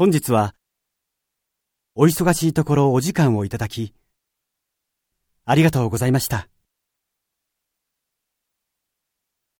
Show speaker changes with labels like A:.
A: 本日は、お忙しいところお時間をいただき、ありがとうございました。